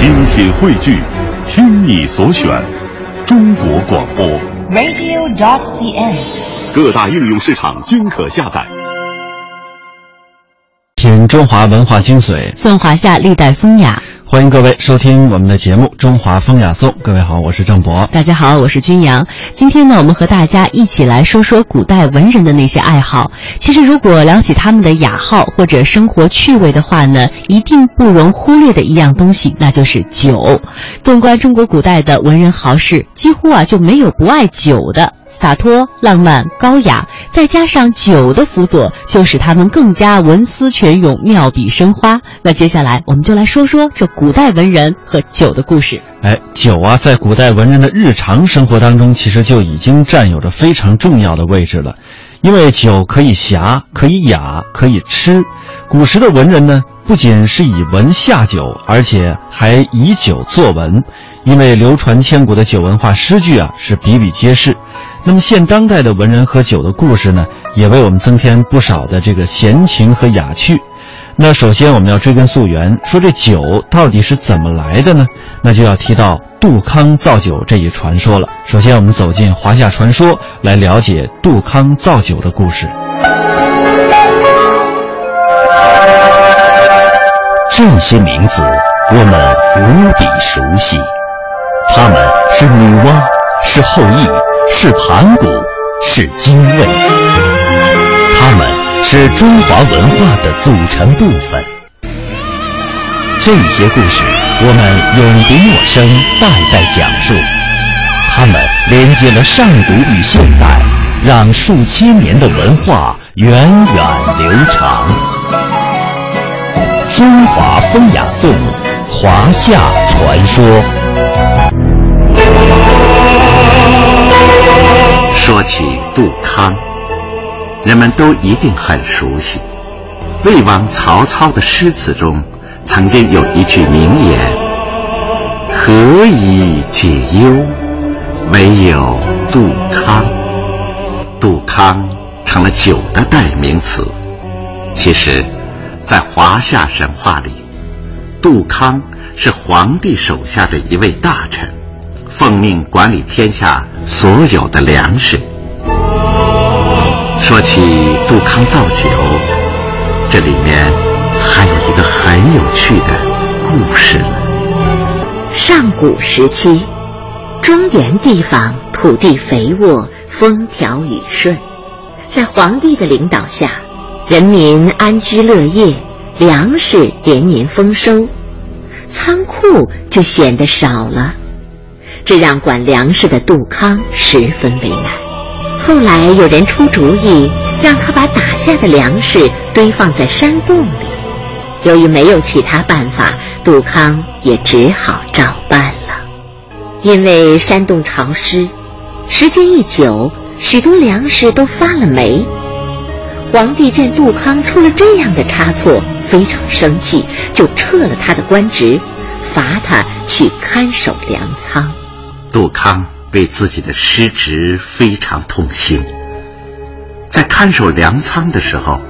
精品汇聚，听你所选，中国广播。radio.cn。各大应用市场均可下载。品中华文化精髓，颂华夏历代风雅。欢迎各位收听我们的节目《中华风雅颂》。各位好，我是郑博。大家好，我是君阳。今天呢，我们和大家一起来说说古代文人的那些爱好。其实，如果聊起他们的雅好或者生活趣味的话呢，一定不容忽略的一样东西，那就是酒。纵观中国古代的文人豪士，几乎啊就没有不爱酒的。洒脱、浪漫、高雅，再加上酒的辅佐，就使他们更加文思泉涌、妙笔生花。那接下来，我们就来说说这古代文人和酒的故事。哎，酒啊，在古代文人的日常生活当中，其实就已经占有着非常重要的位置了。因为酒可以侠，可以雅，可以吃。古时的文人呢，不仅是以文下酒，而且还以酒作文。因为流传千古的酒文化诗句啊，是比比皆是。那么现当代的文人喝酒的故事呢，也为我们增添不少的这个闲情和雅趣。那首先我们要追根溯源，说这酒到底是怎么来的呢？那就要提到杜康造酒这一传说了。首先我们走进华夏传说，来了解杜康造酒的故事。这些名字我们无比熟悉，他们是女娲，是后羿。是盘古，是精卫，他们是中华文化的组成部分。这些故事我们永不陌生，代代讲述。他们连接了上古与现代，让数千年的文化源远流长。中华风雅颂，华夏传说。说起杜康，人们都一定很熟悉。魏王曹操的诗词中，曾经有一句名言：“何以解忧，唯有杜康。”杜康成了酒的代名词。其实，在华夏神话里，杜康是皇帝手下的一位大臣。奉命管理天下所有的粮食。说起杜康造酒，这里面还有一个很有趣的故事了。上古时期，中原地方土地肥沃，风调雨顺，在皇帝的领导下，人民安居乐业，粮食连年丰收，仓库就显得少了。这让管粮食的杜康十分为难。后来有人出主意，让他把打下的粮食堆放在山洞里。由于没有其他办法，杜康也只好照办了。因为山洞潮湿，时间一久，许多粮食都发了霉。皇帝见杜康出了这样的差错，非常生气，就撤了他的官职，罚他去看守粮仓。杜康为自己的失职非常痛心，在看守粮仓的时候，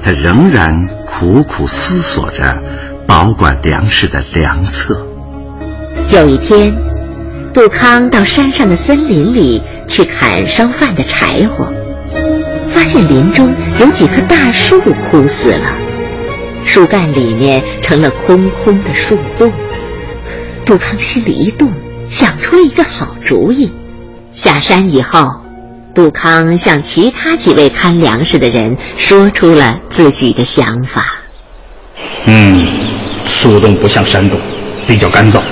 他仍然苦苦思索着保管粮食的良策。有一天，杜康到山上的森林里去砍烧饭的柴火，发现林中有几棵大树枯死了，树干里面成了空空的树洞。杜康心里一动。想出了一个好主意，下山以后，杜康向其他几位看粮食的人说出了自己的想法。嗯，树洞不像山洞，比较干燥。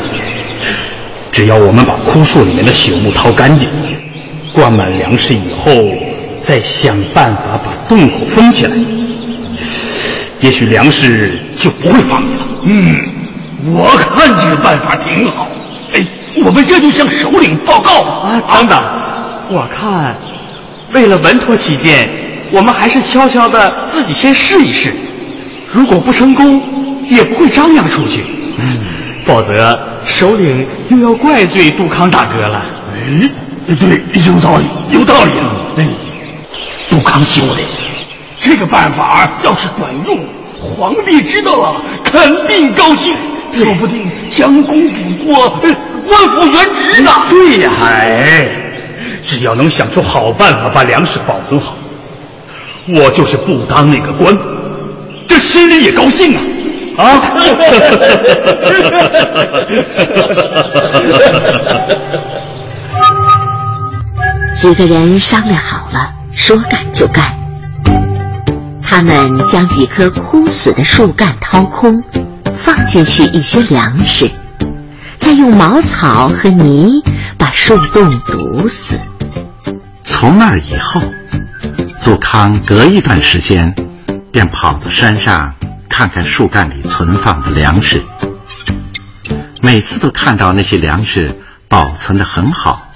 只要我们把枯树里面的朽木掏干净，灌满粮食以后，再想办法把洞口封起来，也许粮食就不会发霉了。嗯，我看这个办法挺好。哎，我们这就向首领报告吧。啊，等等，我看，为了稳妥起见，我们还是悄悄的自己先试一试。如果不成功，也不会张扬出去。嗯，否则首领又要怪罪杜康大哥了。哎，对，有道理，有道理啊。哎，杜康兄弟，这个办法要是管用，皇帝知道了肯定高兴，说不定将功补过，官复原职呢。对呀，哎，只要能想出好办法把粮食保存好，我就是不当那个官，这心里也高兴啊！啊！几个人商量好了，说干就干。他们将几棵枯死的树干掏空，放进去一些粮食，再用茅草和泥把树洞堵死。从那以后，杜康隔一段时间便跑到山上看看树干里存放的粮食。每次都看到那些粮食保存的很好，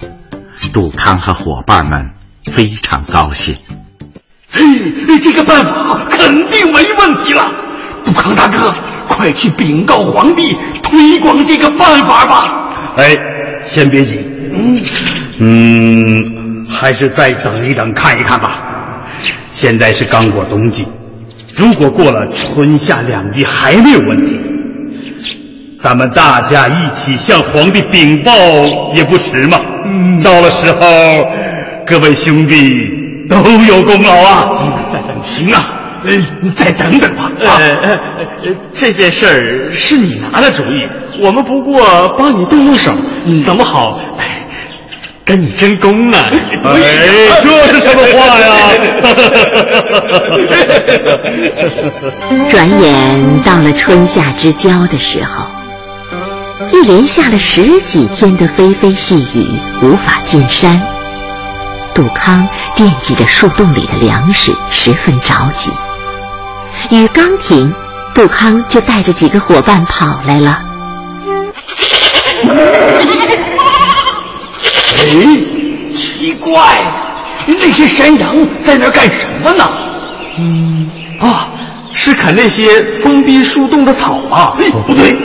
杜康和伙伴们非常高兴。嘿，这个办法肯定没问题了。杜康大哥，快去禀告皇帝，推广这个办法吧。哎，先别急，嗯嗯，还是再等一等，看一看吧。现在是刚过冬季，如果过了春夏两季还没有问题，咱们大家一起向皇帝禀报也不迟嘛。嗯，到了时候，各位兄弟。都有功劳啊！行啊，你再等等吧。呃，这件事儿是你拿的主意，我们不过帮你动动手，怎么好？跟你争功呢！哎，这是什么话呀？转眼到了春夏之交的时候，一连下了十几天的霏霏细雨，无法进山。杜康惦记着树洞里的粮食，十分着急。雨刚停，杜康就带着几个伙伴跑来了。哎，奇怪，那些山羊在那儿干什么呢？嗯，啊，是啃那些封闭树洞的草吗？不对，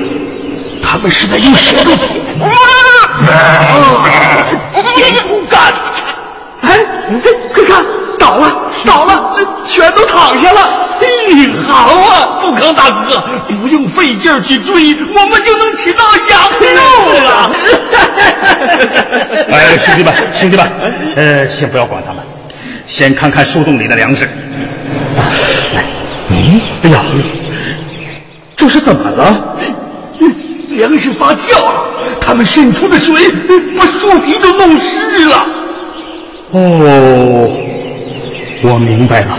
他们是在用舌头舔，舔树干。哎，快看，倒了，倒了，全都躺下了。嘿，好啊，杜康大哥，不用费劲去追，我们就能吃到羊肉了。哎，兄弟们，兄弟们，呃，先不要管他们，先看看树洞里的粮食。来，嗯，哎呀，这是怎么了？粮食发酵了，他们渗出的水把树皮都弄湿了。哦，我明白了，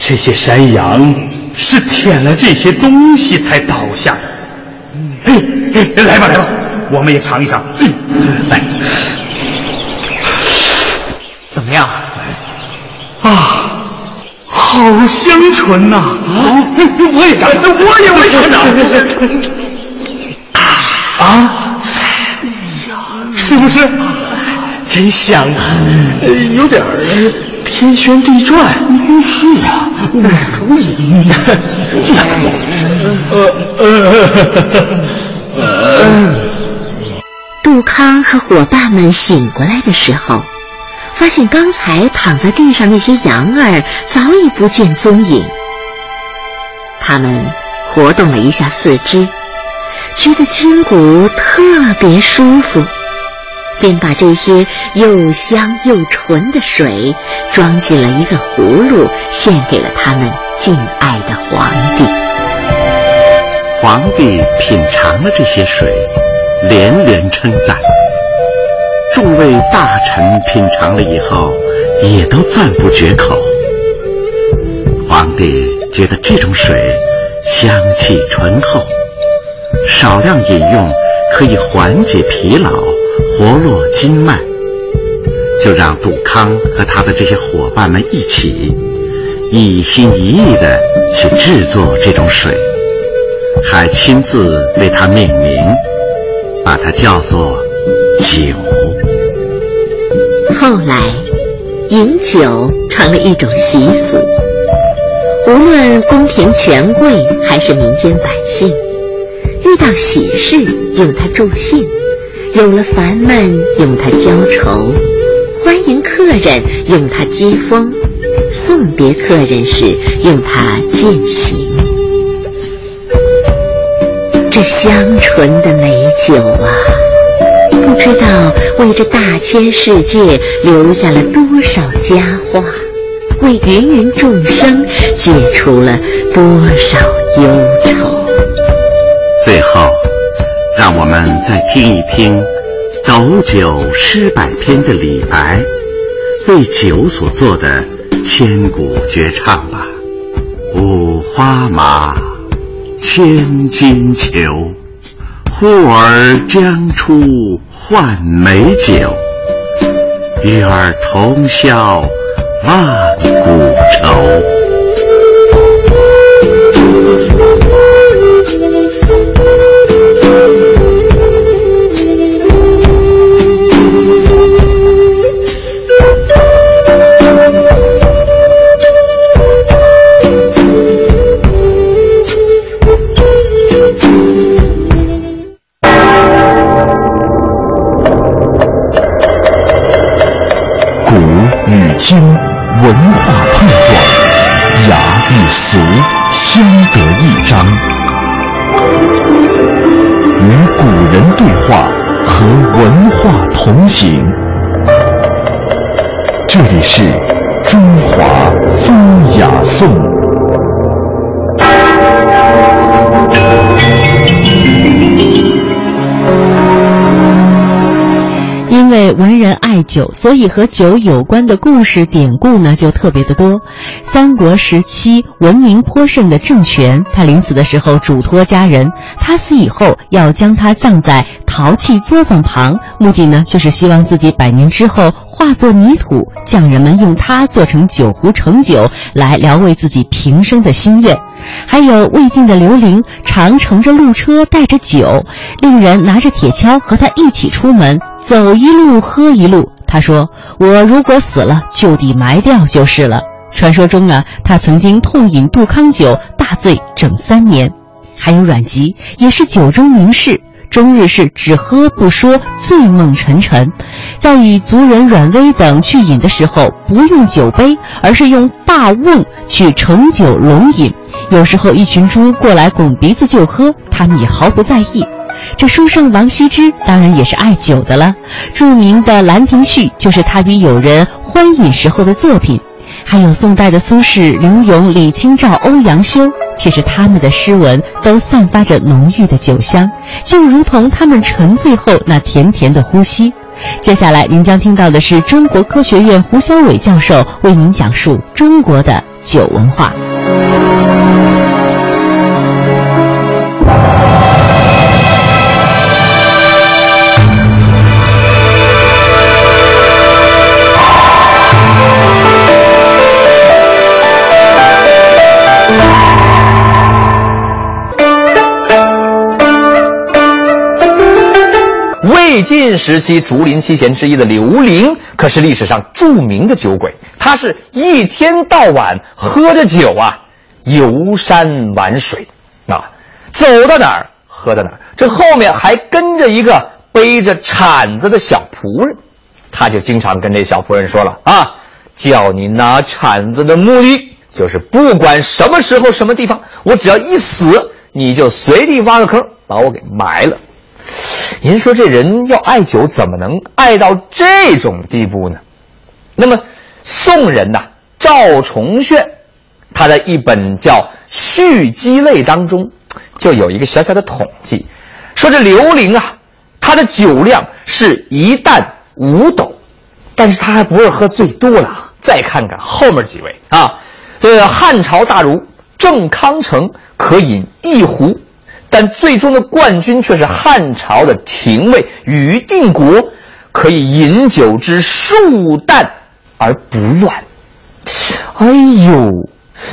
这些山羊是舔了这些东西才倒下的。嘿，嘿，来吧，来吧，我们也尝一尝。来，怎么样？啊，好香醇呐！啊，我也尝，我也我也尝尝。啊，哎呀，是不是？真香啊，有点天旋地转。是啊，我可以。呃呃。杜康和伙伴们醒过来的时候，发现刚才躺在地上那些羊儿早已不见踪影。他们活动了一下四肢，觉得筋骨特别舒服。便把这些又香又纯的水装进了一个葫芦，献给了他们敬爱的皇帝。皇帝品尝了这些水，连连称赞。众位大臣品尝了以后，也都赞不绝口。皇帝觉得这种水香气醇厚，少量饮用可以缓解疲劳。活络筋脉，就让杜康和他的这些伙伴们一起，一心一意的去制作这种水，还亲自为它命名，把它叫做酒。后来，饮酒成了一种习俗，无论宫廷权贵还是民间百姓，遇到喜事用它助兴。有了烦闷，用它浇愁；欢迎客人，用它接风；送别客人时，用它饯行。这香醇的美酒啊，不知道为这大千世界留下了多少佳话，为芸芸众生解除了多少忧愁。最后，让我们再听一听《斗酒诗百篇》的李白为酒所做的千古绝唱吧。五花马，千金裘，呼儿将出换美酒，与尔同销万古愁。俗相得益彰，与古人对话，和文化同行。这里是中华风雅颂。文人爱酒，所以和酒有关的故事典故呢就特别的多。三国时期闻名颇盛的郑权，他临死的时候嘱托家人，他死以后要将他葬在陶器作坊旁，目的呢就是希望自己百年之后化作泥土，匠人们用它做成酒壶盛酒，来疗慰自己平生的心愿。还有魏晋的刘伶，常乘着鹿车带着酒，令人拿着铁锹和他一起出门，走一路喝一路。他说：“我如果死了，就地埋掉就是了。”传说中啊，他曾经痛饮杜康酒，大醉整三年。还有阮籍，也是酒中名士。终日是只喝不说，醉梦沉沉。在与族人阮威等去饮的时候，不用酒杯，而是用大瓮去盛酒龙饮。有时候一群猪过来拱鼻子就喝，他们也毫不在意。这书圣王羲之当然也是爱酒的了，著名的《兰亭序》就是他与友人欢饮时候的作品。还有宋代的苏轼、柳永、李清照、欧阳修，其实他们的诗文都散发着浓郁的酒香，就如同他们沉醉后那甜甜的呼吸。接下来您将听到的是中国科学院胡小伟教授为您讲述中国的酒文化。魏晋时期竹林七贤之一的刘伶，可是历史上著名的酒鬼。他是一天到晚喝着酒啊，游山玩水，啊，走到哪儿喝到哪儿。这后面还跟着一个背着铲子的小仆人，他就经常跟这小仆人说了啊，叫你拿铲子的目的就是不管什么时候什么地方，我只要一死，你就随地挖个坑把我给埋了。您说这人要爱酒，怎么能爱到这种地步呢？那么宋人呐，赵崇炫，他的一本叫《续积类》当中，就有一个小小的统计，说这刘伶啊，他的酒量是一担五斗，但是他还不是喝最多了。再看看后面几位啊，这汉朝大儒郑康成可饮一壶。但最终的冠军却是汉朝的廷尉于定国，可以饮酒之数担而不乱。哎呦，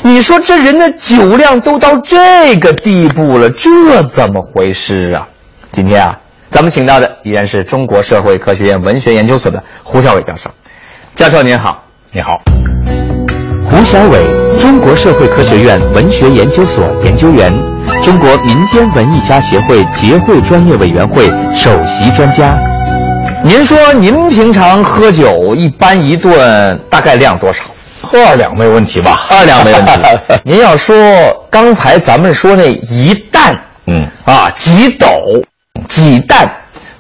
你说这人的酒量都到这个地步了，这怎么回事啊？今天啊，咱们请到的依然是中国社会科学院文学研究所的胡小伟教授。教授您好，你好，胡小伟，中国社会科学院文学研究所研究员。中国民间文艺家协会结会专业委员会首席专家，您说您平常喝酒一般一顿大概量多少？喝二两没问题吧？二两没问题。您要说刚才咱们说那一担，嗯啊，几斗、几担，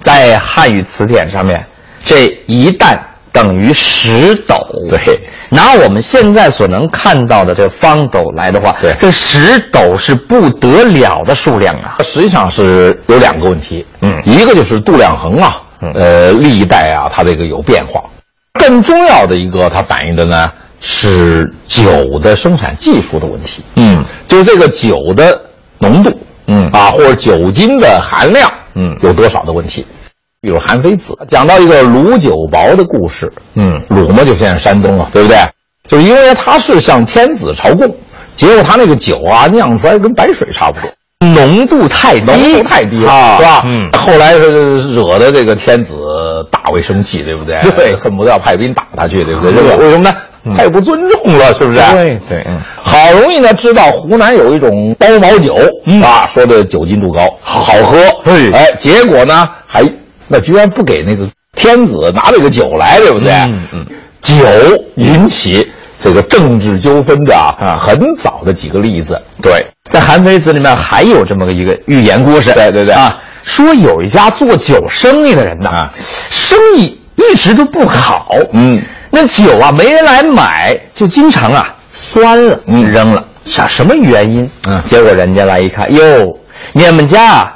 在汉语词典上面，这一担等于十斗。对，拿我们现在所能看到的这方斗来的话，对，这十斗是不得了的数量啊。实际上是有两个问题，嗯，一个就是度量衡啊，呃，历代啊，它这个有变化。更重要的一个，它反映的呢是酒的生产技术的问题。嗯，就是这个酒的浓度，嗯啊，或者酒精的含量，嗯，有多少的问题。比如韩非子讲到一个鲁酒薄的故事，嗯，鲁嘛就现在山东啊，对不对？就是因为他是向天子朝贡，结果他那个酒啊酿出来跟白水差不多。浓度太低，浓度太低了，啊是吧？嗯，后来是惹得这个天子大为生气，对不对？对恨不得要派兵打他去，对不对？是为什么呢？太不尊重了，是不是？对对，嗯，好容易呢知道湖南有一种包毛酒，啊，说的酒精度高，好喝。对哎，结果呢还那居然不给那个天子拿这个酒来，对不对？嗯嗯，酒引起这个政治纠纷的啊，很早的几个例子。对，在《韩非子》里面还有这么个一个寓言故事。对对对啊，说有一家做酒生意的人呐，啊生意一直都不好。嗯，那酒啊没人来买，就经常啊酸了，嗯扔了。啥什么原因？嗯结果人家来一看，哟，你们家。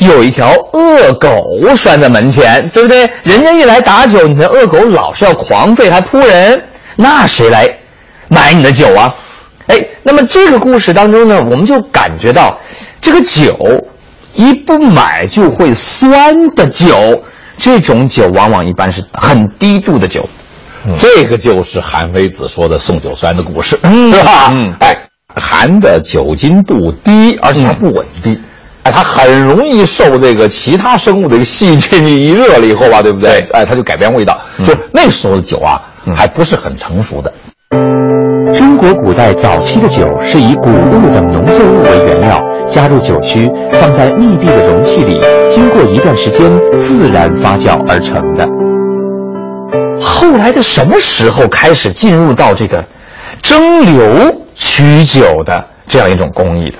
有一条恶狗拴在门前，对不对？人家一来打酒，你的恶狗老是要狂吠，还扑人，那谁来买你的酒啊？哎，那么这个故事当中呢，我们就感觉到，这个酒一不买就会酸的酒，这种酒往往一般是很低度的酒。这个就是韩非子说的送酒酸的故事，嗯是吧？嗯哎，含的酒精度低，而且它不稳定。哎，它很容易受这个其他生物的一个细菌一热了以后吧，对不对？哎，它就改变味道。就那时候的酒啊，还不是很成熟的。中国古代早期的酒是以谷物等农作物为原料，加入酒曲，放在密闭的容器里，经过一段时间自然发酵而成的。后来的什么时候开始进入到这个蒸馏取酒的这样一种工艺的？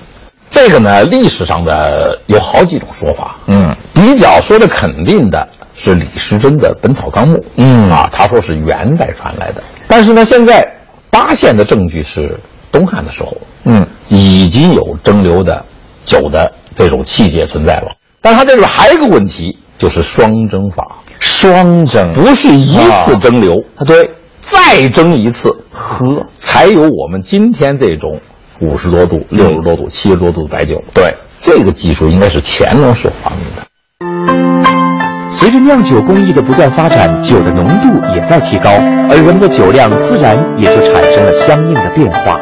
这个呢，历史上的有好几种说法。嗯，比较说的肯定的是李时珍的《本草纲目》。嗯。啊，他说是元代传来的，但是呢，现在发现的证据是东汉的时候，嗯，已经有蒸馏的酒的这种器械存在了。但是它这里边还有一个问题，就是双蒸法，双蒸不是一次蒸馏，啊，对，再蒸一次喝，才有我们今天这种五十多度、六十多度、七十多度的白酒。对，这个技术应该是乾隆所发明的。随着酿酒工艺的不断发展，酒的浓度也在提高，而人们的酒量自然也就产生了相应的变化。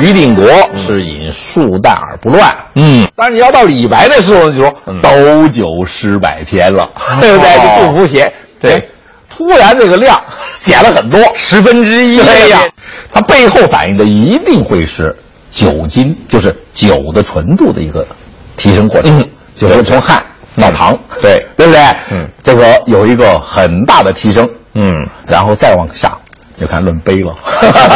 于定国是饮数淡而不乱，嗯，但是你要到李白的时候，就说斗酒诗百篇了，对不对？哦就不服写，对，突然这个量减了很多，十分之一对呀，它背后反映的一定会是酒精，就是酒的纯度的一个提升过程，嗯就是从汉到唐，对。对不对？嗯，这个有一个很大的提升，嗯，然后再往下就看论杯了。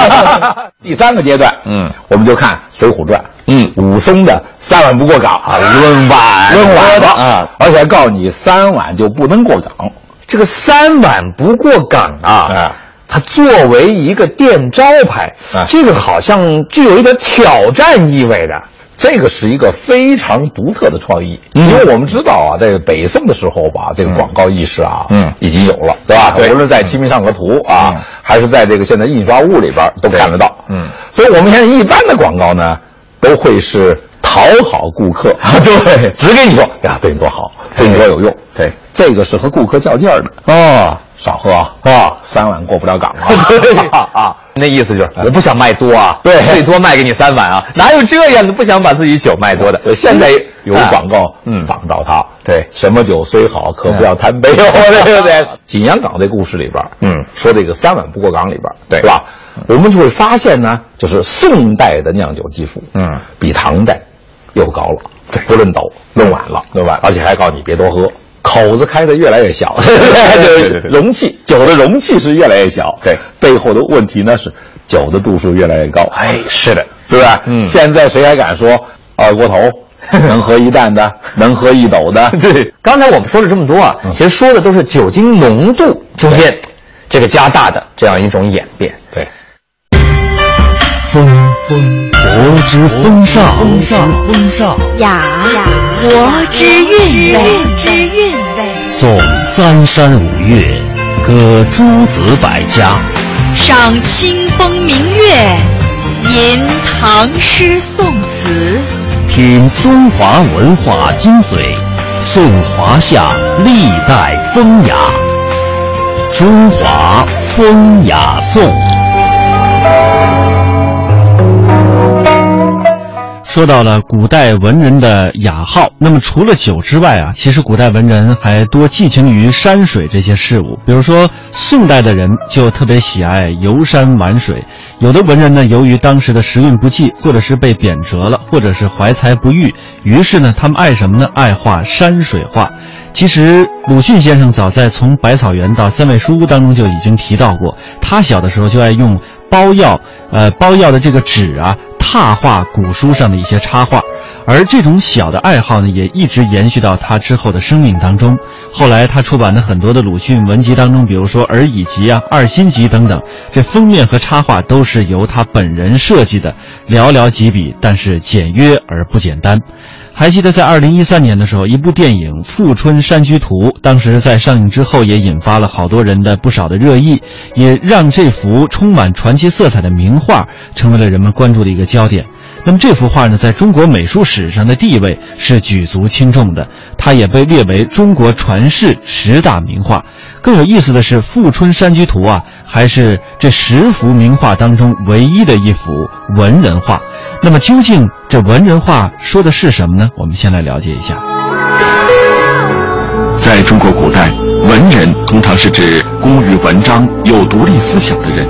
第三个阶段，嗯，我们就看《水浒传》，嗯。武松的三碗不过岗啊，论碗。论碗了啊，而且还告诉你三碗就不能过岗。这个三碗不过岗啊，啊它作为一个店招牌，啊这个好像具有一点挑战意味的。这个是一个非常独特的创意，因为我们知道啊，在北宋的时候吧，这个广告意识啊，嗯已经有了，对吧？对无论在《清明上河图》啊，还是在这个现在印刷物里边都看得到，嗯，所以我们现在一般的广告呢，都会是讨好顾客，对，只给你说呀，对你多好，对你多有用，对，这个是和顾客较劲儿的，哦，少喝啊，啊，三碗过不了岗啊，对。啊。那意思就是我不想卖多啊，对。最多卖给你三碗啊，哪有这样的不想把自己酒卖多的？所以现在有啊。广告，嗯。仿照它，对。什么酒虽好，可不要贪杯哦，对不对？景阳冈这故事里边，嗯。说这个三碗不过岗里边，对。是吧？我们就会发现呢，就是宋代的酿酒技术，嗯，比唐代又高了，对，不论斗，论碗了，论碗而且还告诉你别多喝。口子开的越来越小，对对对容器 酒的容器是越来越小，对，背后的问题呢是酒的度数越来越高，哎，是的，是不是？嗯现在谁还敢说二锅头，能喝一担的，能喝一斗的。对，刚才我们说了这么多啊，其实说的都是酒精浓度逐渐这个加大的这样一种演变。对，风。风国之风尚，风尚风尚。雅。国之韵味，之韵味。颂三山五岳，歌诸子百家，赏清风明月，吟唐诗宋词，品中华文化精髓，颂华夏历代风雅。中华风雅颂。说到了古代文人的雅号，那么除了酒之外啊，其实古代文人还多寄情于山水这些事物。比如说，宋代的人就特别喜爱游山玩水。有的文人呢，由于当时的时运不济，或者是被贬谪了，或者是怀才不遇，于是呢，他们爱什么呢？爱画山水画。其实鲁迅先生早在从《百草园》到《三味书屋》当中就已经提到过，他小的时候就爱用包药，呃，包药的这个纸啊，拓画古书上的一些插画，而这种小的爱好呢，也一直延续到他之后的生命当中。后来他出版的很多的鲁迅文集当中，比如说《而乙集》啊、《二心集》等等，这封面和插画都是由他本人设计的，寥寥几笔，但是简约而不简单。还记得在二零一三年的时候，一部电影《富春山居图》，当时在上映之后也引发了好多人的不少的热议，也让这幅充满传奇色彩的名画成为了人们关注的一个焦点。那么这幅画呢，在中国美术史上的地位是举足轻重的，它也被列为中国传世十大名画。更有意思的是，《富春山居图》啊，还是这十幅名画当中唯一的一幅文人画。那么究竟这文人画说的是什么呢？我们先来了解一下。在中国古代，文人通常是指工于文章、有独立思想的人。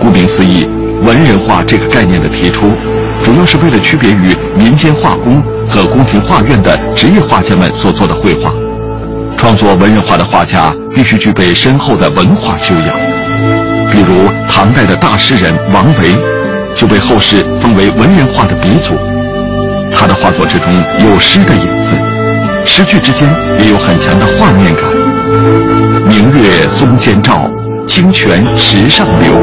顾名思义，文人画这个概念的提出，主要是为了区别于民间画工和宫廷画院的职业画家们所做的绘画。创作文人画的画家必须具备深厚的文化修养，比如唐代的大诗人王维。就被后世封为文人画的鼻祖。他的画作之中有诗的影子，诗句之间也有很强的画面感。明月松间照，清泉石上流，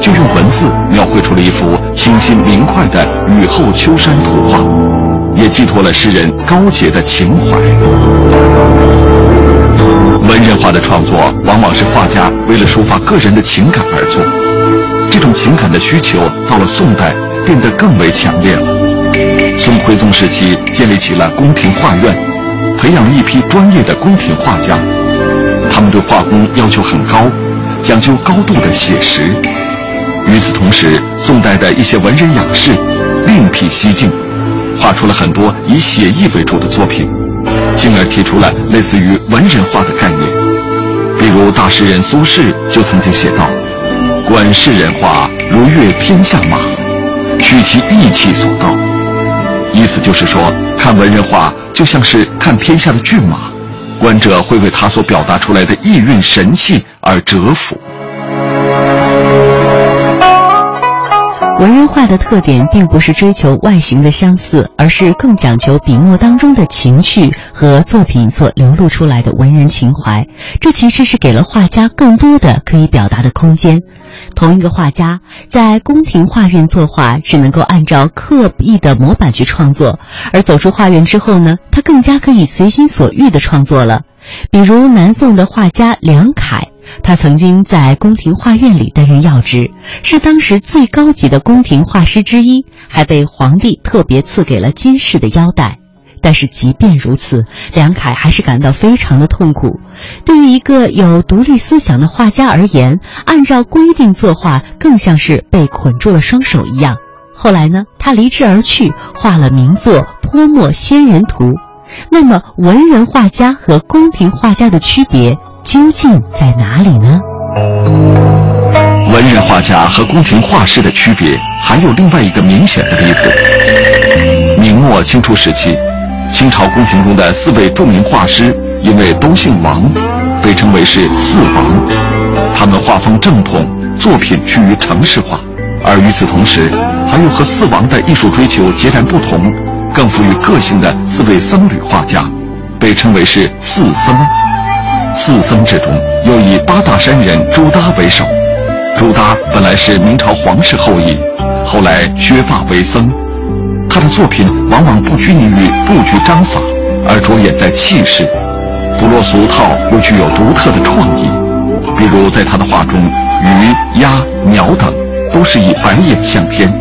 就用文字描绘出了一幅清新明快的雨后秋山图画，也寄托了诗人高洁的情怀。文人画的创作往往是画家为了抒发个人的情感而做。这种情感的需求到了宋代变得更为强烈了。宋徽宗时期建立起了宫廷画院，培养了一批专业的宫廷画家。他们对画工要求很高，讲究高度的写实。与此同时，宋代的一些文人雅士另辟蹊径，画出了很多以写意为主的作品，进而提出了类似于文人画的概念。比如大诗人苏轼就曾经写道。观世人画，如阅天下马，取其意气所到。意思就是说，看文人画就像是看天下的骏马，观者会为他所表达出来的意蕴神气而折服。文人画的特点并不是追求外形的相似，而是更讲求笔墨当中的情趣和作品所流露出来的文人情怀。这其实是给了画家更多的可以表达的空间。同一个画家在宫廷画院作画只能够按照刻意的模板去创作，而走出画院之后呢，他更加可以随心所欲的创作了。比如南宋的画家梁楷。他曾经在宫廷画院里担任要职，是当时最高级的宫廷画师之一，还被皇帝特别赐给了金饰的腰带。但是即便如此，梁楷还是感到非常的痛苦。对于一个有独立思想的画家而言，按照规定作画更像是被捆住了双手一样。后来呢，他离职而去，画了名作《泼墨仙人图》。那么，文人画家和宫廷画家的区别？究竟在哪里呢？文人画家和宫廷画师的区别还有另外一个明显的例子。明末清初时期，清朝宫廷中的四位著名画师，因为都姓王，被称为是四王。他们画风正统，作品趋于程式化，而与此同时，还有和四王的艺术追求截然不同、更富于个性的四位僧侣画家，被称为是四僧。四僧之中，又以八大山人朱耷为首。朱耷本来是明朝皇室后裔，后来削发为僧。他的作品往往不拘泥于布局章法，而着眼在气势，不落俗套，又具有独特的创意。比如在他的画中，鱼、鸭、鸟等都是以白眼向天，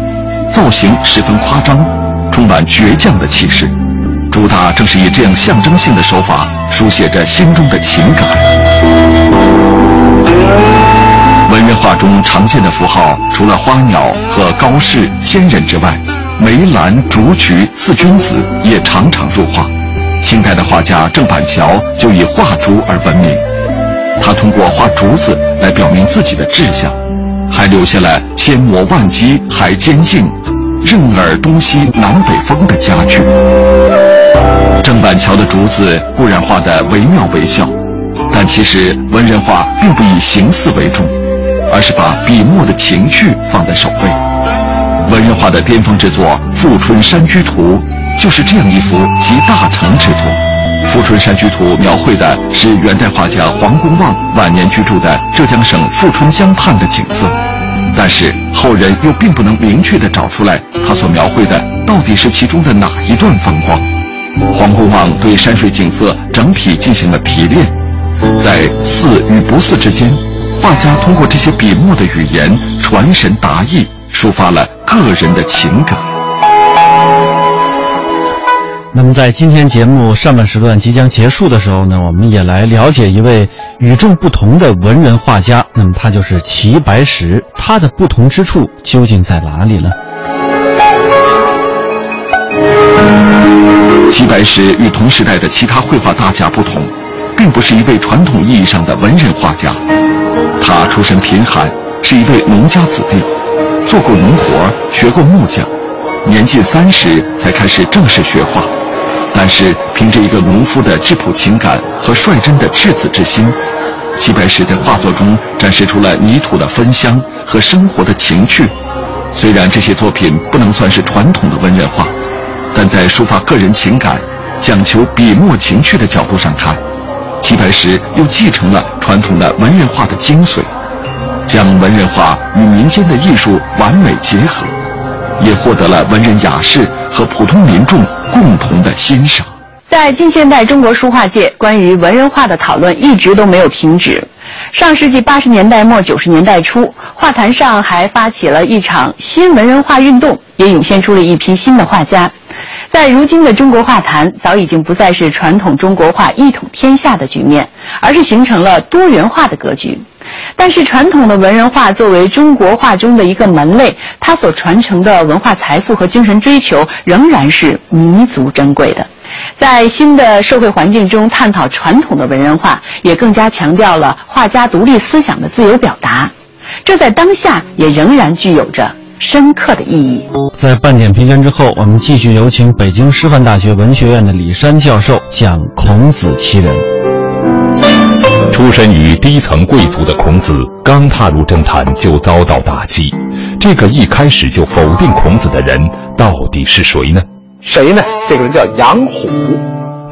造型十分夸张，充满倔强的气势。朱耷正是以这样象征性的手法，书写着心中的情感。文人画中常见的符号，除了花鸟和高士、仙人之外，梅兰竹菊四君子也常常入画。清代的画家郑板桥就以画竹而闻名。他通过画竹子来表明自己的志向，还留下了“千磨万击还坚劲，任尔东西南北风”的佳句。郑板桥的竹子固然画得惟妙惟肖，但其实文人画并不以形似为重，而是把笔墨的情趣放在首位。文人画的巅峰之作《富春山居图》，就是这样一幅集大成之作。《富春山居图》描绘的是元代画家黄公望晚年居住的浙江省富春江畔的景色，但是后人又并不能明确地找出来他所描绘的到底是其中的哪一段风光。黄公望对山水景色整体进行了提炼，在似与不似之间，画家通过这些笔墨的语言传神达意，抒发了。个人的情感。那么，在今天节目上半时段即将结束的时候呢，我们也来了解一位与众不同的文人画家。那么，他就是齐白石。他的不同之处究竟在哪里呢？齐白石与同时代的其他绘画大家不同，并不是一位传统意义上的文人画家。他出身贫寒，是一位农家子弟。做过农活，学过木匠，年近三十才开始正式学画。但是凭着一个农夫的质朴情感和率真的赤子之心，齐白石在画作中展示出了泥土的芬香和生活的情趣。虽然这些作品不能算是传统的文人画，但在抒发个人情感、讲求笔墨情趣的角度上看，齐白石又继承了传统的文人画的精髓。将文人画与民间的艺术完美结合，也获得了文人雅士和普通民众共同的欣赏。在近现代中国书画界，关于文人画的讨论一直都没有停止。上世纪八十年代末九十年代初，画坛上还发起了一场新文人画运动，也涌现出了一批新的画家。在如今的中国画坛，早已经不再是传统中国画一统天下的局面，而是形成了多元化的格局。但是，传统的文人画作为中国画中的一个门类，它所传承的文化财富和精神追求仍然是弥足珍贵的。在新的社会环境中探讨传统的文人画，也更加强调了画家独立思想的自由表达。这在当下也仍然具有着深刻的意义。在半点评选之后，我们继续有请北京师范大学文学院的李山教授讲孔子其人。出身于低层贵族的孔子，刚踏入政坛就遭到打击。这个一开始就否定孔子的人，到底是谁呢？谁呢？这个人叫杨虎。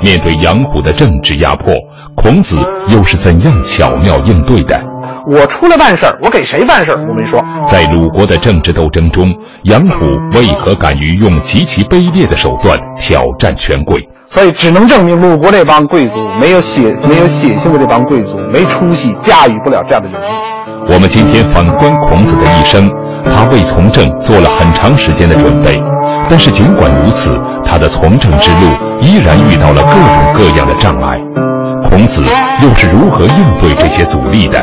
面对杨虎的政治压迫，孔子又是怎样巧妙应对的？我出来办事儿，我给谁办事儿？我没说。在鲁国的政治斗争中，杨虎为何敢于用极其卑劣的手段挑战权贵？所以只能证明鲁国这帮贵族没有血没有血性的这帮贵族没出息，驾驭不了这样的人物。我们今天反观孔子的一生，他为从政做了很长时间的准备，但是尽管如此，他的从政之路依然遇到了各种各样的障碍。孔子又是如何应对这些阻力的？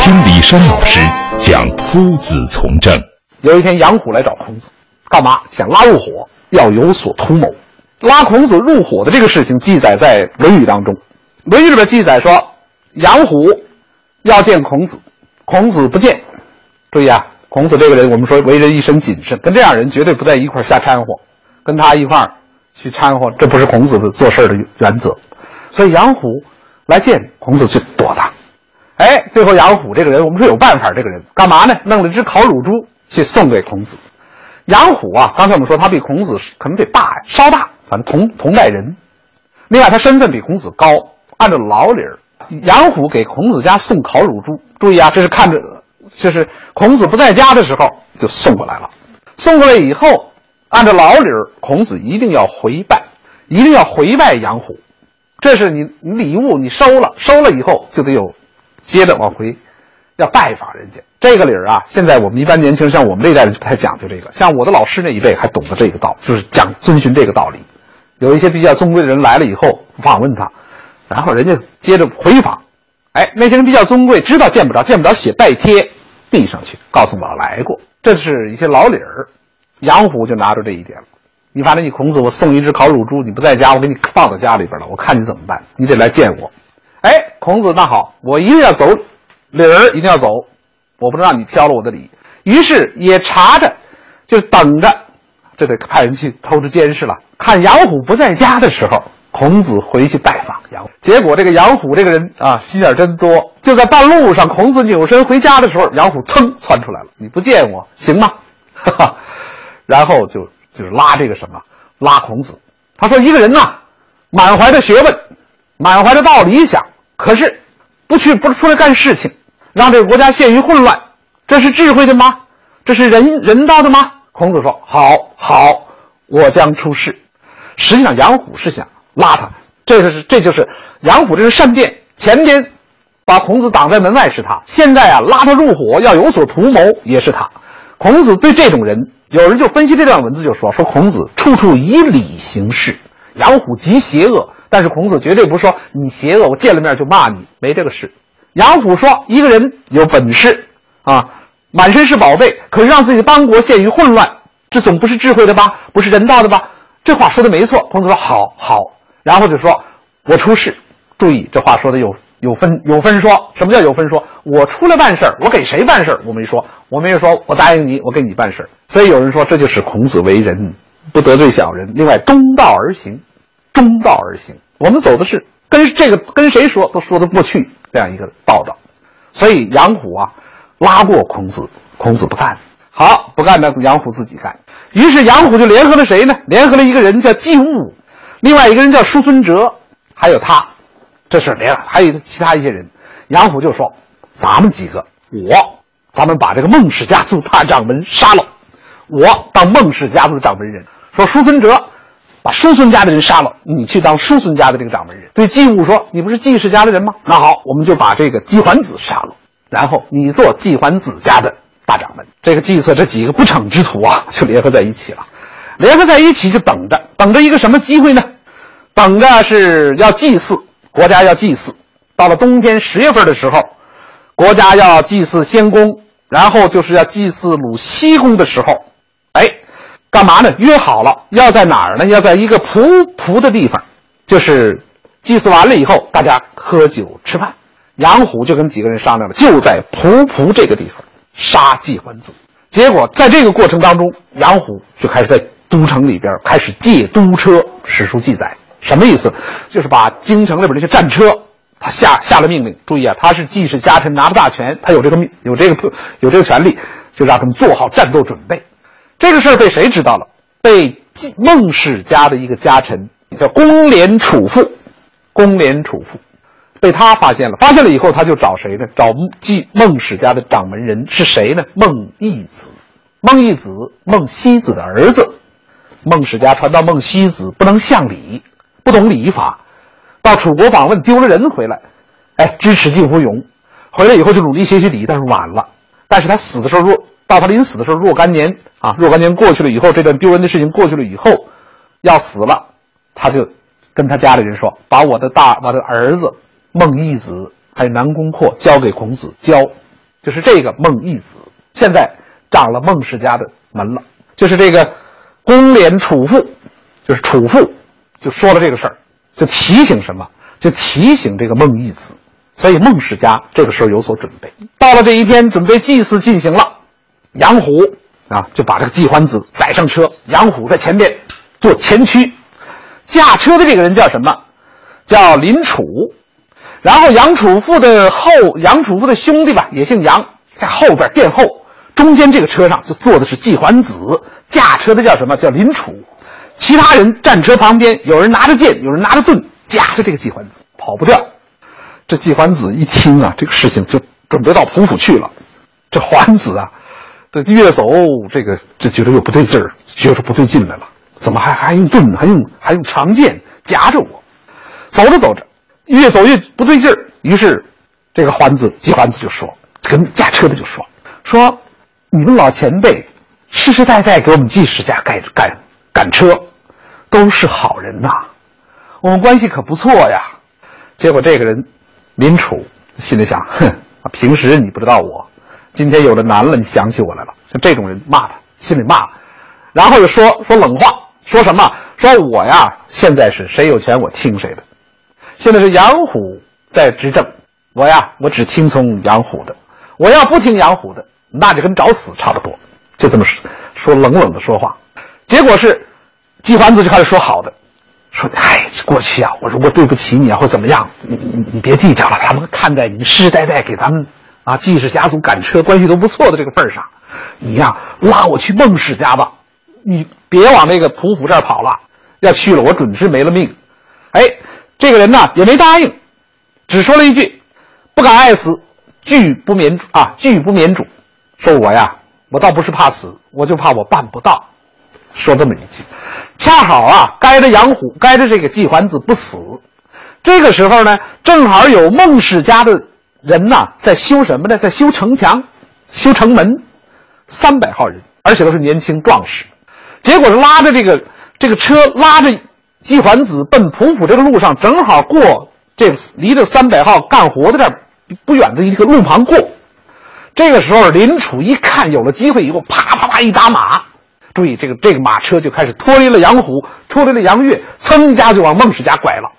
听李山老师讲夫子从政。有一天，杨虎来找孔子，干嘛？想拉入伙，要有所图谋。拉孔子入伙的这个事情记载在《论语》当中，《论语》里边记载说，杨虎要见孔子，孔子不见。注意啊，孔子这个人，我们说为人一生谨慎，跟这样人绝对不在一块瞎掺和，跟他一块儿去掺和，这不是孔子的做事的原则。所以杨虎来见孔子，就躲他。哎，最后杨虎这个人，我们说有办法，这个人干嘛呢？弄了只烤乳猪去送给孔子。杨虎啊，刚才我们说他比孔子可能得大，稍大，反正同同代人。另外，他身份比孔子高，按照老理儿，杨虎给孔子家送烤乳猪。注意啊，这是看着，就是孔子不在家的时候就送过来了。送过来以后，按照老理儿，孔子一定要回拜，一定要回拜杨虎。这是你你礼物你收了，收了以后就得有，接着往回要拜访人家。这个理儿啊，现在我们一般年轻人，像我们这一代人不太讲究这个，像我的老师那一辈还懂得这个道，就是讲遵循这个道理。有一些比较尊贵的人来了以后访问他，然后人家接着回访，哎，那些人比较尊贵，知道见不着，见不着写拜帖递上去，告诉我来过，这是一些老理儿。杨虎就拿着这一点了，你反正你孔子，我送一只烤乳猪，你不在家，我给你放到家里边了，我看你怎么办，你得来见我。哎，孔子那好，我一定要走理儿，一定要走，我不能让你挑了我的理。于是也查着，就等着。这得派人去偷着监视了。看杨虎不在家的时候，孔子回去拜访杨虎。结果这个杨虎这个人啊，心眼真多。就在半路上，孔子扭身回家的时候，杨虎噌窜出来了。你不见我行吗？哈哈。然后就就是拉这个什么，拉孔子。他说：“一个人呐，满怀着学问，满怀着道理想，可是不去不出来干事情，让这个国家陷于混乱，这是智慧的吗？这是人人道的吗？”孔子说：“好，好，我将出仕。”实际上，杨虎是想拉他，这个是，这就是杨虎这是善变。前边把孔子挡在门外是他，现在啊拉他入伙要有所图谋也是他。孔子对这种人，有人就分析这段文字就说：说孔子处处以礼行事，杨虎极邪恶，但是孔子绝对不是说你邪恶，我见了面就骂你，没这个事。杨虎说：一个人有本事啊。满身是宝贝，可是让自己的邦国陷于混乱，这总不是智慧的吧？不是人道的吧？这话说的没错。孔子说：“好，好。”然后就说：“我出事。”注意，这话说的有有分有分说。什么叫有分说？我出来办事儿，我给谁办事儿？我没说，我没有说我答应你，我给你办事儿。所以有人说，这就是孔子为人不得罪小人。另外，中道而行，中道而行。我们走的是跟这个跟谁说都说得过去这样一个道道。所以杨虎啊。拉过孔子，孔子不干，好不干呢，杨虎自己干。于是杨虎就联合了谁呢？联合了一个人叫季物，另外一个人叫叔孙哲，还有他，这是连，还有其他一些人。杨虎就说：“咱们几个，我，咱们把这个孟氏家族大掌门杀了，我当孟氏家族的掌门人。说叔孙哲，把叔孙家的人杀了，你去当叔孙家的这个掌门人。对季武说：你不是季氏家的人吗？那好，我们就把这个季桓子杀了。”然后你做季桓子家的大掌门，这个计策，这几个不逞之徒啊，就联合在一起了。联合在一起就等着，等着一个什么机会呢？等着是要祭祀，国家要祭祀。到了冬天十月份的时候，国家要祭祀先公，然后就是要祭祀鲁西公的时候，哎，干嘛呢？约好了要在哪儿呢？要在一个仆仆的地方，就是祭祀完了以后，大家喝酒吃饭。杨虎就跟几个人商量了，就在蒲蒲这个地方杀季桓子。结果在这个过程当中，杨虎就开始在都城里边开始借都车。史书记载什么意思？就是把京城里边那些战车，他下下了命令。注意啊，他是季氏家臣，拿着大权，他有这个命，有这个有这个权利，就让他们做好战斗准备。这个事儿被谁知道了？被孟氏家的一个家臣叫公廉楚父，公廉楚父。被他发现了，发现了以后，他就找谁呢？找继孟氏家的掌门人是谁呢？孟义子，孟义子，孟西子的儿子。孟氏家传到孟西子不能向礼，不懂礼法，到楚国访问丢了人回来，哎，支持晋胡勇，回来以后就努力学习礼，但是晚了。但是他死的时候若到他临死的时候若干年啊，若干年过去了以后，这段丢人的事情过去了以后，要死了，他就跟他家里人说，把我的大我的儿子。孟义子还有南宫阔交给孔子教，就是这个孟义子现在掌了孟氏家的门了，就是这个公廉楚父，就是楚父就说了这个事儿，就提醒什么？就提醒这个孟义子，所以孟氏家这个时候有所准备。到了这一天，准备祭祀进行了，杨虎啊就把这个季桓子载上车，杨虎在前边做前驱，驾车的这个人叫什么？叫林楚。然后杨楚父的后，杨楚父的兄弟吧，也姓杨，在后边殿后，中间这个车上就坐的是季桓子，驾车的叫什么？叫林楚。其他人战车旁边，有人拿着剑，有人拿着盾，夹着这个季桓子，跑不掉。这季桓子一听啊，这个事情就准备到蒲府去了。这桓子啊，这越走这个就觉得又不对劲儿，觉得不对劲来了。怎么还还用盾，还用还用长剑夹着我？走着走着，越走越不对劲儿。于是，这个桓子季桓子就说：“跟驾车的就说说，你们老前辈世世代代给我们季氏家赶赶赶车，都是好人呐，我们关系可不错呀。”结果这个人林楚心里想：“哼，平时你不知道我，今天有了男了，你想起我来了。”像这种人骂他，心里骂，然后又说说冷话。说什么？说我呀，现在是谁有权我听谁的。现在是杨虎在执政，我呀，我只听从杨虎的。我要不听杨虎的，那就跟找死差不多。就这么说，说冷冷的说话。结果是，季桓子就开始说好的，说哎，过去啊，我如果对不起你啊，或怎么样，你你你别计较了。他们看在你世世代代给咱们啊季氏家族赶车关系都不错的这个份上，你呀拉我去孟氏家吧。你别往那个仆府这儿跑了，要去了我准是没了命。哎，这个人呢也没答应，只说了一句：“不敢爱死，拒不免啊，拒不免主。”说我呀，我倒不是怕死，我就怕我办不到。说这么一句，恰好啊，该着杨虎，该着这个季桓子不死。这个时候呢，正好有孟氏家的人呐，在修什么呢？在修城墙、修城门，三百号人，而且都是年轻壮士。结果是拉着这个这个车，拉着季桓子奔蒲府这个路上，正好过这离着三百号干活的这不远的一个路旁过。这个时候，林楚一看有了机会以后，啪啪啪一打马，注意这个这个马车就开始脱离了杨虎，脱离了杨岳，噌一下就往孟氏家拐了。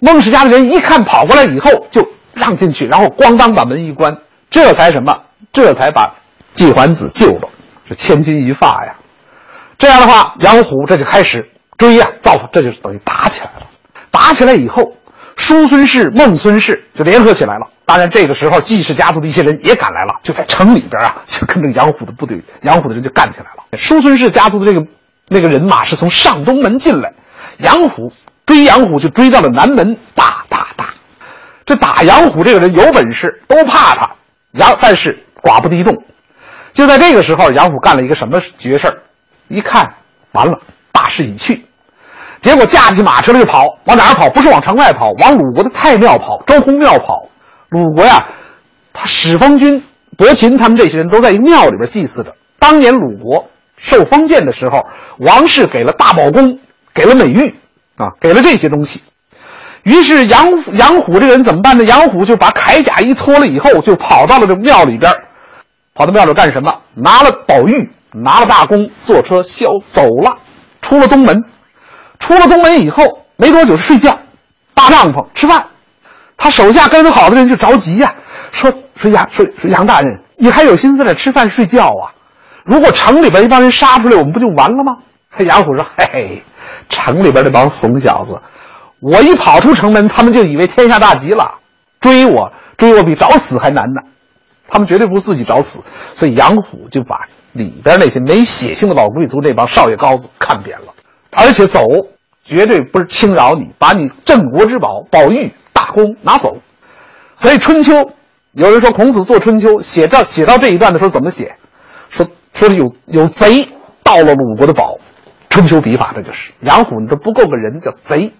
孟氏家的人一看跑过来以后，就让进去，然后咣当把门一关，这才什么？这才把季桓子救了。这千钧一发呀！这样的话，杨虎这就开始追呀，造反，这就等于打起来了。打起来以后，叔孙氏、孟孙氏就联合起来了。当然，这个时候季氏家族的一些人也赶来了，就在城里边啊，就跟这个杨虎的部队、杨虎的人就干起来了。叔孙氏家族的这个那个人马是从上东门进来，杨虎追杨虎就追到了南门，打打打。这打杨虎这个人有本事，都怕他杨，但是寡不敌众。就在这个时候，杨虎干了一个什么绝事？一看，完了，大势已去。结果驾起马车就跑，往哪儿跑？不是往城外跑，往鲁国的太庙跑，周公庙跑。鲁国呀，他始封君伯禽他们这些人都在庙里边祭祀着。当年鲁国受封建的时候，王室给了大宝宫，给了美玉，啊，给了这些东西。于是杨杨虎这个人怎么办呢？杨虎就把铠甲一脱了以后，就跑到了这庙里边，跑到庙里干什么？拿了宝玉。拿了大弓，坐车消走了，出了东门，出了东门以后没多久是睡觉，搭帐篷吃饭。他手下跟着好的人就着急呀，说说杨说说杨大人，你还有心思在这吃饭睡觉啊？如果城里边一帮人杀出来，我们不就完了吗？杨虎说：“嘿嘿，城里边那帮怂小子，我一跑出城门，他们就以为天下大吉了，追我追我比找死还难呢。他们绝对不自己找死，所以杨虎就把。”里边那些没血性的老贵族，那帮少爷高子看扁了，而且走绝对不是轻饶你，把你镇国之宝宝玉大功拿走。所以春秋有人说孔子做春秋写到写到这一段的时候怎么写？说说是有有贼盗了鲁国的宝，春秋笔法这就是杨虎你都不够个人叫贼。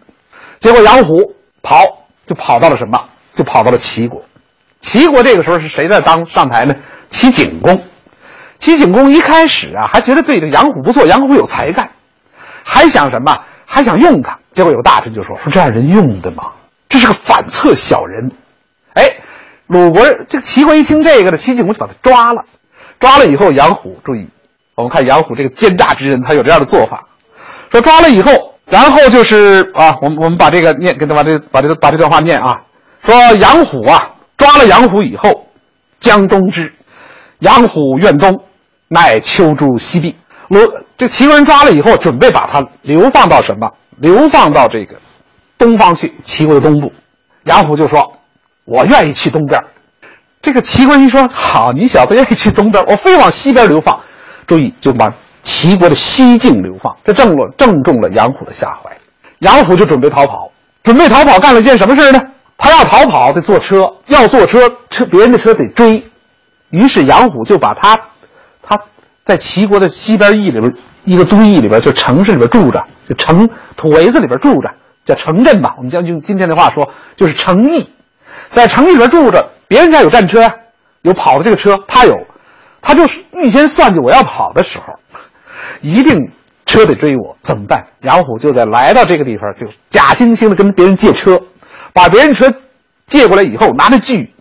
结果杨虎跑就跑到了什么？就跑到了齐国。齐国这个时候是谁在当上台呢？齐景公。齐景公一开始啊，还觉得对这杨虎不错，杨虎有才干，还想什么？还想用他。结果有大臣就说：“说这样人用的吗？这是个反侧小人。”哎，鲁国这个齐国一听这个呢，齐景公就把他抓了。抓了以后，杨虎注意，我们看杨虎这个奸诈之人，他有这样的做法。说抓了以后，然后就是啊，我们我们把这个念，给他把这把这把这段话念啊。说杨虎啊，抓了杨虎以后，江东之。杨虎愿东，乃秋诸西壁。鲁这齐国人抓了以后，准备把他流放到什么？流放到这个东方去，齐国的东部。杨虎就说：“我愿意去东边。”这个齐国人一说好，你小子愿意去东边，我非往西边流放。注意，就把齐国的西境流放，这正了正中了杨虎的下怀。杨虎就准备逃跑，准备逃跑，干了一件什么事呢？他要逃跑得坐车，要坐车，车别人的车得追。于是杨虎就把，他在齐国的西边邑里边一个都邑里边，就城市里边住着，就城土围子里边住着，叫城镇吧。我们将用今天的话说，就是城邑，在城里边住着。别人家有战车呀，有跑的这个车，他有，他就是预先算计我要跑的时候，一定车得追我，怎么办？杨虎就在来到这个地方，就假惺惺的跟别人借车，把别人车借过来以后，拿着锯，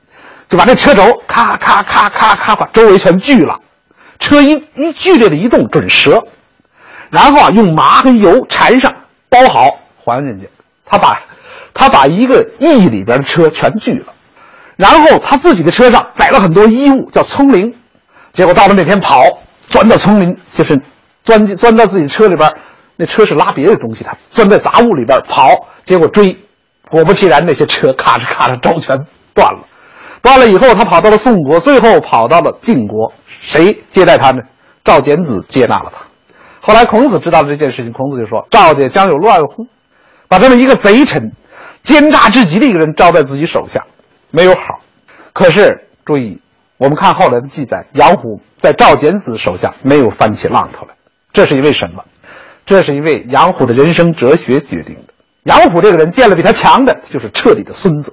就把那车轴咔咔咔咔咔把周围全锯了，车一一剧烈的移动准折，然后啊用麻和油缠上包好还人家，他把他把一个驿里边的车全锯了。然后他自己的车上载了很多衣物，叫葱铃。结果到了那天跑，钻到葱林，就是钻进钻到自己车里边。那车是拉别的东西，他钻在杂物里边跑，结果追，果不其然，那些车咔嚓咔嚓轴全断了。断了以后，他跑到了宋国，最后跑到了晋国。谁接待他呢？赵简子接纳了他。后来孔子知道了这件事情，孔子就说：“赵家将有乱乎？把这么一个贼臣，奸诈至极的一个人招在自己手下。”没有好，可是注意，我们看后来的记载，杨虎在赵简子手下没有翻起浪头来，这是因为什么？这是因为杨虎的人生哲学决定的。杨虎这个人见了比他强的，就是彻底的孙子；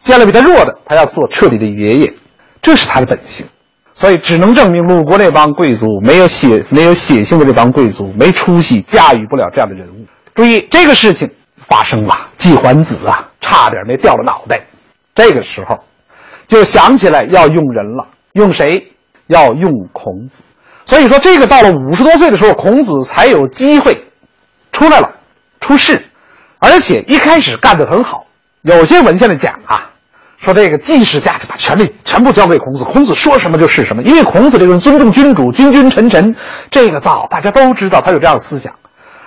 见了比他弱的，他要做彻底的爷爷，这是他的本性。所以只能证明鲁国那帮贵族没有血没有血性的这帮贵族没出息，驾驭不了这样的人物。注意这个事情发生了，季桓子啊，差点没掉了脑袋。这个时候，就想起来要用人了，用谁？要用孔子。所以说，这个到了五十多岁的时候，孔子才有机会出来了，出世，而且一开始干得很好。有些文献里讲啊，说这个季氏家就把权力全部交给孔子，孔子说什么就是什么，因为孔子这个人尊重君主，君君臣臣，这个造大家都知道他有这样的思想，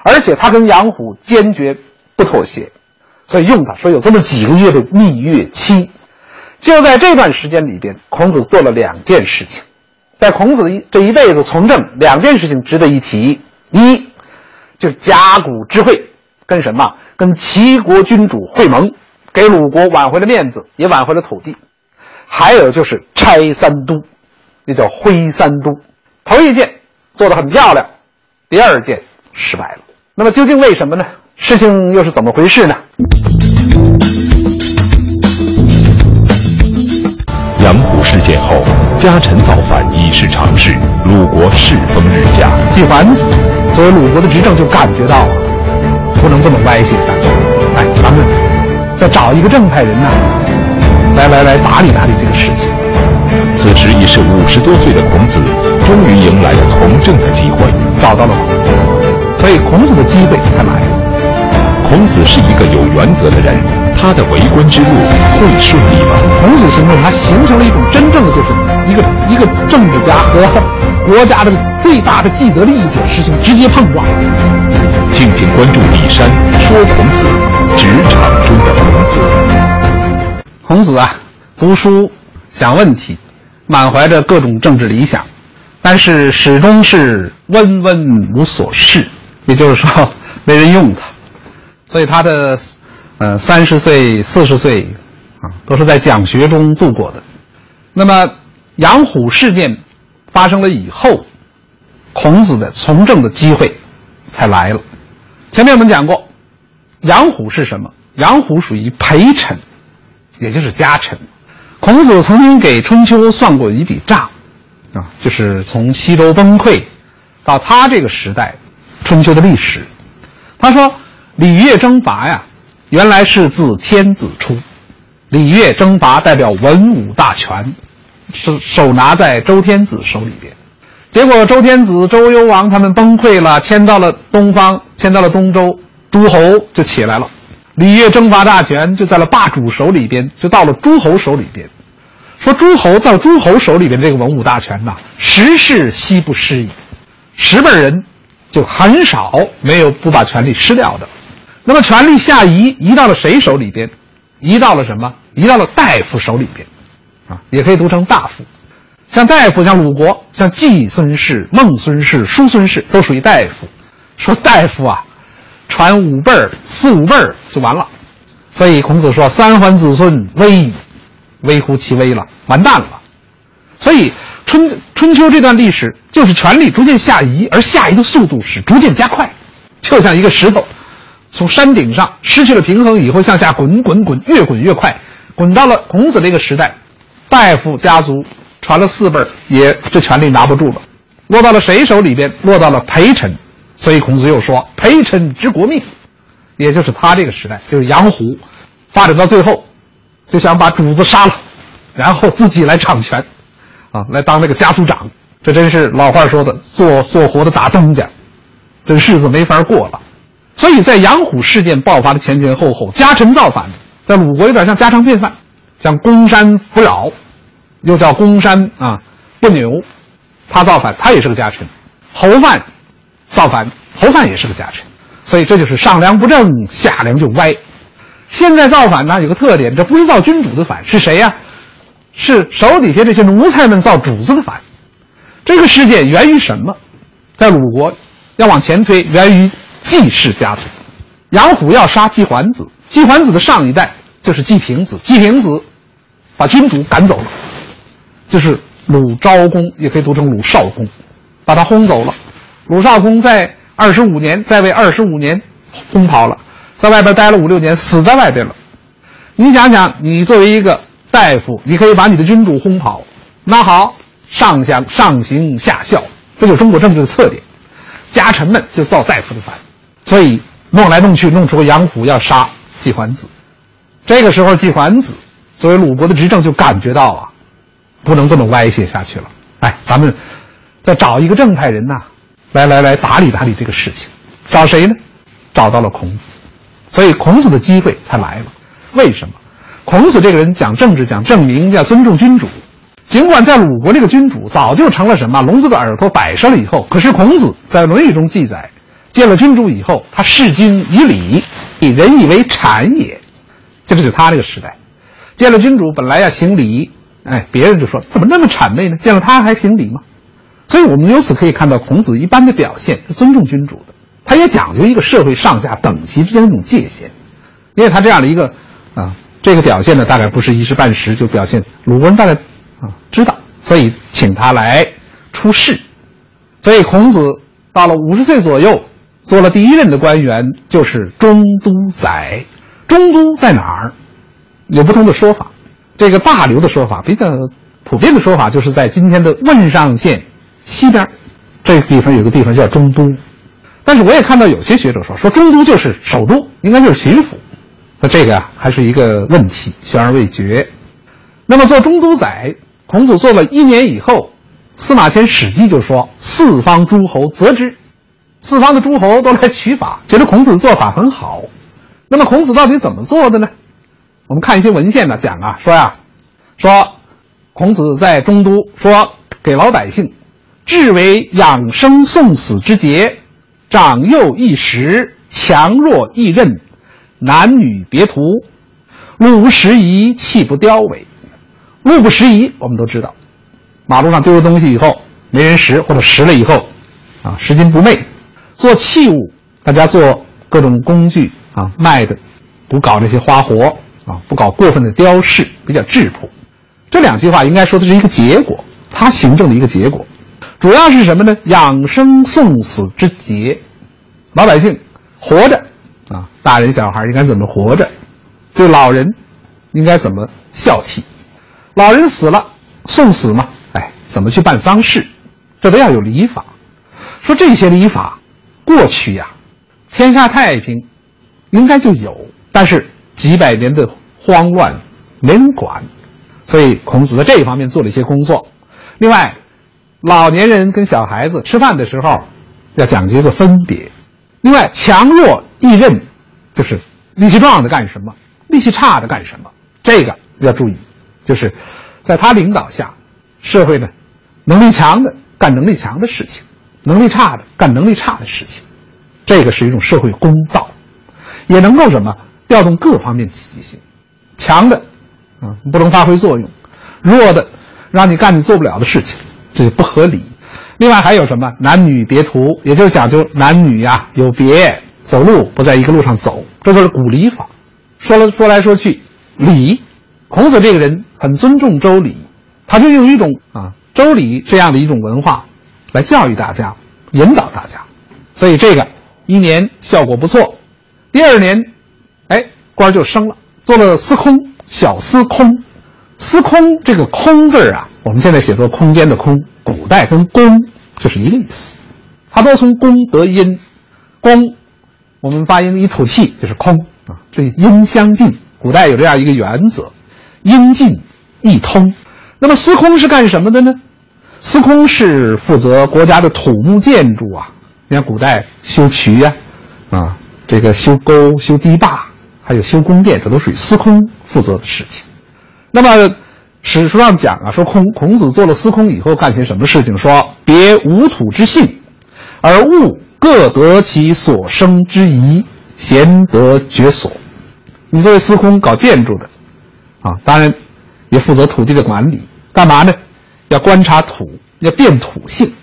而且他跟杨虎坚决不妥协。所以用他说有这么几个月的蜜月期，就在这段时间里边，孔子做了两件事情。在孔子的这一辈子从政，两件事情值得一提：一，就是甲骨之会，跟什么？跟齐国君主会盟，给鲁国挽回了面子，也挽回了土地；还有就是拆三都，那叫挥三都。头一件做得很漂亮，第二件失败了。那么究竟为什么呢？事情又是怎么回事呢？杨虎事件后，家臣造反已是常事，鲁国世风日下。季桓子作为鲁国的执政，就感觉到不能这么歪斜下去。哎，咱们再找一个正派人呢，来来来打理打理这个事情。此时已是五十多岁的孔子，终于迎来了从政的机会，找到了孔子，所以孔子的机会才来了。孔子是一个有原则的人，他的为官之路会顺利吗？孔子行动，他形成了一种真正的，就是一个一个政治家和国家的最大的既得利益者实行直接碰撞。敬请关注李山说孔子，职场中的孔子。孔子啊，读书想问题，满怀着各种政治理想，但是始终是温温无所事，也就是说没人用他。所以他的，呃，三十岁、四十岁，啊，都是在讲学中度过的。那么，杨虎事件发生了以后，孔子的从政的机会才来了。前面我们讲过，杨虎是什么？杨虎属于陪臣，也就是家臣。孔子曾经给春秋算过一笔账，啊，就是从西周崩溃到他这个时代，春秋的历史。他说。礼乐征伐呀，原来是自天子出。礼乐征伐代表文武大权，是手拿在周天子手里边。结果周天子、周幽王他们崩溃了，迁到了东方，迁到了东周，诸侯就起来了。礼乐征伐大权就在了霸主手里边，就到了诸侯手里边。说诸侯到诸侯手里边这个文武大权呐，时世悉不失矣。十辈人就很少没有不把权力失掉的。那么权力下移，移到了谁手里边？移到了什么？移到了大夫手里边。啊，也可以读成大夫。像大夫，像鲁国，像季孙氏、孟孙氏、叔孙氏，都属于大夫。说大夫啊，传五辈儿、四五辈儿就完了。所以孔子说：“三桓子孙危，危乎其微了，完蛋了。”所以春春秋这段历史，就是权力逐渐下移，而下移的速度是逐渐加快，就像一个石头从山顶上失去了平衡以后向下滚滚滚，越滚越快，滚到了孔子这个时代，大夫家族。传了四辈也这权力拿不住了，落到了谁手里边？落到了陪臣，所以孔子又说：“陪臣之国命。”也就是他这个时代，就是杨虎，发展到最后，就想把主子杀了，然后自己来掌权，啊，来当那个家族长。这真是老话说的“做做活的打东家”，这日子没法过了。所以在杨虎事件爆发的前前后后，家臣造反，在鲁国有点像家常便饭，像公山弗扰。又叫公山啊，不牛，他造反，他也是个家臣；侯范造反，侯范也是个家臣。所以这就是上梁不正，下梁就歪。现在造反呢，有个特点，这不是造君主的反，是谁呀？是手底下这些奴才们造主子的反。这个事件源于什么？在鲁国，要往前推，源于季氏家族。杨虎要杀季桓子，季桓子的上一代就是季平子，季平子把君主赶走了。就是鲁昭公，也可以读成鲁少公，把他轰走了。鲁少公在二十五年在位，二十五年轰跑了，在外边待了五六年，死在外边了。你想想，你作为一个大夫，你可以把你的君主轰跑，那好，上下上行下效，这就是中国政治的特点。家臣们就造大夫的反，所以弄来弄去，弄出个杨虎要杀季桓子。这个时候，季桓子作为鲁国的执政，就感觉到了。不能这么歪斜下去了，哎，咱们再找一个正派人呐，来来来打理打理这个事情，找谁呢？找到了孔子，所以孔子的机会才来了。为什么？孔子这个人讲政治讲正名，要尊重君主。尽管在鲁国这个君主早就成了什么聋子的耳朵摆设了以后，可是孔子在《论语》中记载，见了君主以后，他视君以礼，以仁以为谄也。这就是他这个时代，见了君主本来要行礼。哎，别人就说怎么那么谄媚呢？见了他还行礼吗？所以我们由此可以看到，孔子一般的表现是尊重君主的，他也讲究一个社会上下等级之间的一种界限。因为他这样的一个啊，这个表现呢，大概不是一时半时就表现。鲁国人大概啊知道，所以请他来出仕。所以孔子到了五十岁左右，做了第一任的官员，就是中都宰。中都在哪儿？有不同的说法。这个大刘的说法比较普遍的说法，就是在今天的汶上县西边，这个地方有个地方叫中都。但是我也看到有些学者说，说中都就是首都，应该就是巡抚。那这个啊，还是一个问题，悬而未决。那么做中都宰，孔子做了一年以后，司马迁《史记》就说：“四方诸侯责之，四方的诸侯都来取法，觉得孔子的做法很好。那么孔子到底怎么做的呢？”我们看一些文献呢，讲啊，说呀，说孔子在中都说给老百姓，治为养生送死之节，长幼一时，强弱一任，男女别图，路不拾遗，器不雕伪。路不拾遗，我们都知道，马路上丢了东西以后没人拾，或者拾了以后，啊，拾金不昧。做器物，大家做各种工具啊，卖的，不搞那些花活。啊，不搞过分的雕饰，比较质朴。这两句话应该说的是一个结果，他行政的一个结果，主要是什么呢？养生送死之节，老百姓活着啊，大人小孩应该怎么活着？对老人应该怎么孝悌？老人死了送死嘛？哎，怎么去办丧事？这都要有礼法。说这些礼法，过去呀，天下太平，应该就有，但是几百年的。慌乱，没人管，所以孔子在这一方面做了一些工作。另外，老年人跟小孩子吃饭的时候要讲究一个分别。另外，强弱易任，就是力气壮的干什么，力气差的干什么，这个要注意。就是在他领导下，社会呢，能力强的干能力强的事情，能力差的干能力差的事情，这个是一种社会公道，也能够什么 调动各方面积极性。强的，啊，不能发挥作用；弱的让你干你做不了的事情，这就不合理。另外还有什么男女别途，也就是讲究男女呀有别，走路不在一个路上走，这就是古礼法。说了说来说去，礼，孔子这个人很尊重周礼，他就用一种啊周礼这样的一种文化来教育大家，引导大家，所以这个一年效果不错。第二年，官就升了，做了司空，小司空。司空这个“空”字啊，我们现在写作空间的“空”，古代跟公就是一个意思，它都从公得音，公，我们发音一吐气就是空啊，这音相近。古代有这样一个原则，音近意通。那么司空是干什么的呢？司空是负责国家的土木建筑啊，你看古代修渠呀，啊，这个修沟、修堤坝，还有修宫殿，这都属于司空负责的事情。那么，史书上讲啊，说孔孔子做了司空以后干些什么事情？说别无土之性，而物各得其所生之宜，贤德绝所。你作为司空搞建筑的，啊，当然也负责土地的管理，干嘛呢？要观察土，要辨土性。